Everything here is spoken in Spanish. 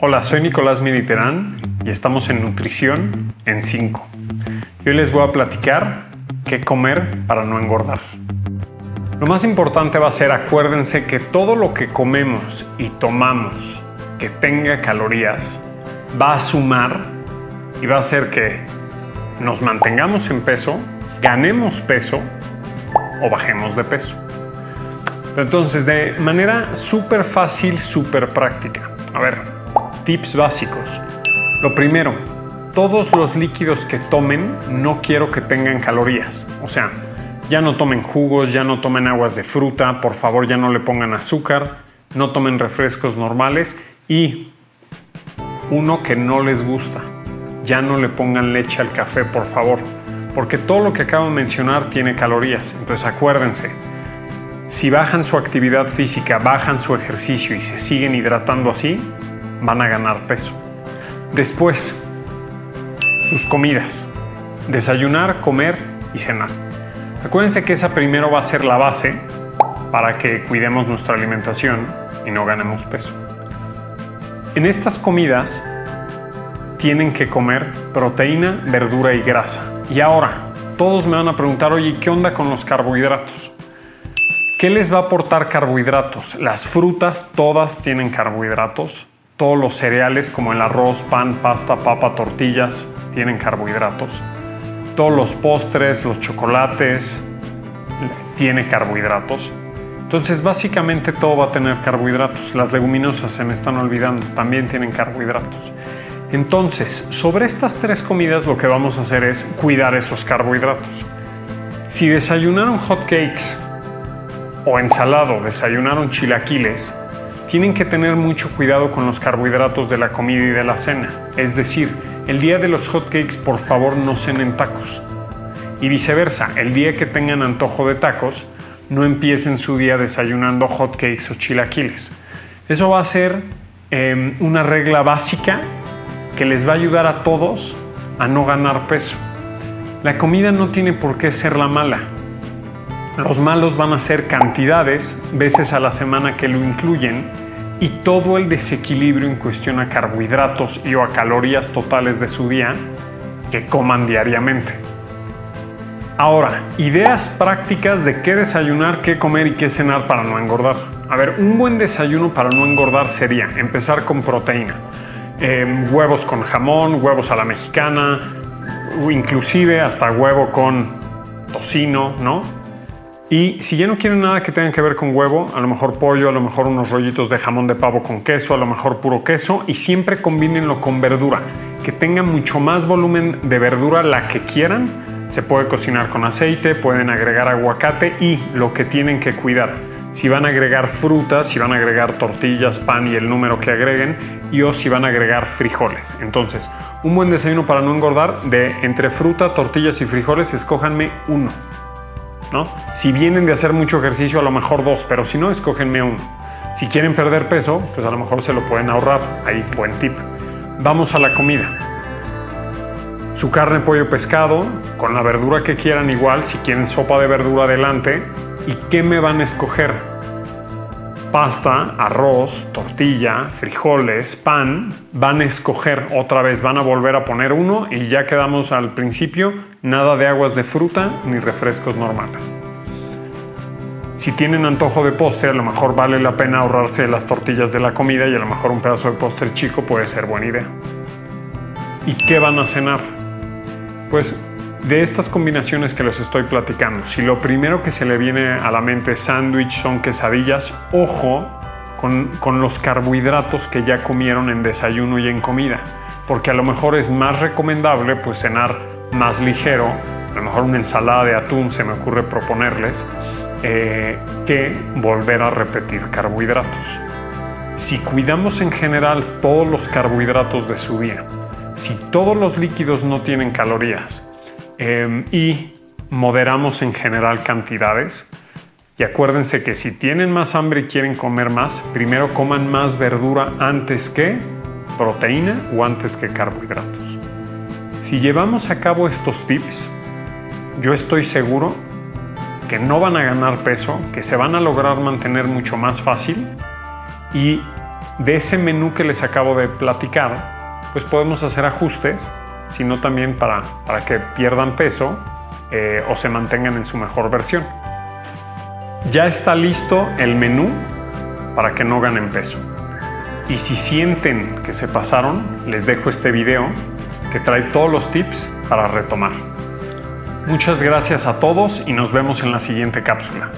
Hola, soy Nicolás Militerán y estamos en Nutrición en 5. Hoy les voy a platicar qué comer para no engordar. Lo más importante va a ser, acuérdense que todo lo que comemos y tomamos que tenga calorías va a sumar y va a hacer que nos mantengamos en peso, ganemos peso o bajemos de peso. Entonces, de manera súper fácil, súper práctica. A ver, tips básicos. Lo primero, todos los líquidos que tomen no quiero que tengan calorías. O sea, ya no tomen jugos, ya no tomen aguas de fruta, por favor ya no le pongan azúcar, no tomen refrescos normales y uno que no les gusta, ya no le pongan leche al café, por favor, porque todo lo que acabo de mencionar tiene calorías. Entonces acuérdense, si bajan su actividad física, bajan su ejercicio y se siguen hidratando así, van a ganar peso. Después, sus comidas. Desayunar, comer y cenar. Acuérdense que esa primero va a ser la base para que cuidemos nuestra alimentación y no ganemos peso. En estas comidas tienen que comer proteína, verdura y grasa. Y ahora, todos me van a preguntar, oye, ¿qué onda con los carbohidratos? ¿Qué les va a aportar carbohidratos? Las frutas todas tienen carbohidratos. Todos los cereales como el arroz, pan, pasta, papa, tortillas tienen carbohidratos todos los postres, los chocolates, tiene carbohidratos. Entonces básicamente todo va a tener carbohidratos. Las leguminosas se me están olvidando, también tienen carbohidratos. Entonces, sobre estas tres comidas lo que vamos a hacer es cuidar esos carbohidratos. Si desayunaron hot cakes o ensalado, desayunaron chilaquiles, tienen que tener mucho cuidado con los carbohidratos de la comida y de la cena. Es decir, el día de los hotcakes, por favor, no cenen tacos. Y viceversa, el día que tengan antojo de tacos, no empiecen su día desayunando hotcakes o chilaquiles. Eso va a ser em, una regla básica que les va a ayudar a todos a no ganar peso. La comida no tiene por qué ser la mala. Los malos van a ser cantidades, veces a la semana que lo incluyen, y todo el desequilibrio en cuestión a carbohidratos y o a calorías totales de su día que coman diariamente. Ahora, ideas prácticas de qué desayunar, qué comer y qué cenar para no engordar. A ver, un buen desayuno para no engordar sería empezar con proteína. Em, huevos con jamón, huevos a la mexicana, inclusive hasta huevo con tocino, ¿no? Y si ya no quieren nada que tenga que ver con huevo, a lo mejor pollo, a lo mejor unos rollitos de jamón de pavo con queso, a lo mejor puro queso y siempre combínenlo con verdura, que tenga mucho más volumen de verdura la que quieran. Se puede cocinar con aceite, pueden agregar aguacate y lo que tienen que cuidar. Si van a agregar frutas, si van a agregar tortillas, pan y el número que agreguen, y o si van a agregar frijoles. Entonces, un buen desayuno para no engordar de entre fruta, tortillas y frijoles, escójanme uno si vienen de hacer mucho ejercicio, a lo mejor dos, pero si no, escógenme uno. Si quieren perder peso, pues a lo mejor se lo pueden ahorrar. Ahí, buen tip. Vamos a la comida. Su carne, pollo, pescado, con la verdura que quieran igual, si quieren sopa de verdura adelante. ¿Y qué me van a escoger? Pasta, arroz, tortilla, frijoles, pan, van a escoger otra vez, van a volver a poner uno y ya quedamos al principio, nada de aguas de fruta ni refrescos normales. Si tienen antojo de postre, a lo mejor vale la pena ahorrarse las tortillas de la comida y a lo mejor un pedazo de postre chico puede ser buena idea. ¿Y qué van a cenar? Pues de estas combinaciones que les estoy platicando, si lo primero que se le viene a la mente sándwich, son quesadillas, ojo con, con, los carbohidratos que ya comieron en desayuno y en comida, porque a lo mejor es más recomendable pues cenar más ligero, a lo mejor una ensalada de atún se me ocurre proponerles, eh, que volver a repetir carbohidratos. Si cuidamos en general todos los carbohidratos de su día, si todos los líquidos no tienen calorías, Em, y moderamos en general cantidades. Y acuérdense que si tienen más hambre y quieren comer más, primero coman más verdura antes que proteína o antes que carbohidratos. Si llevamos a cabo estos tips, yo estoy seguro que no van a ganar peso, que se van a lograr mantener mucho más fácil y de ese menú que les acabo de platicar, pues podemos hacer ajustes, sino también para, para que pierdan peso eh, o se mantengan en su mejor versión. Ya está listo el menú para que no ganen peso. Y si sienten que se pasaron, les dejo este video que trae todos los tips para retomar. Muchas gracias a todos y nos vemos en la siguiente cápsula.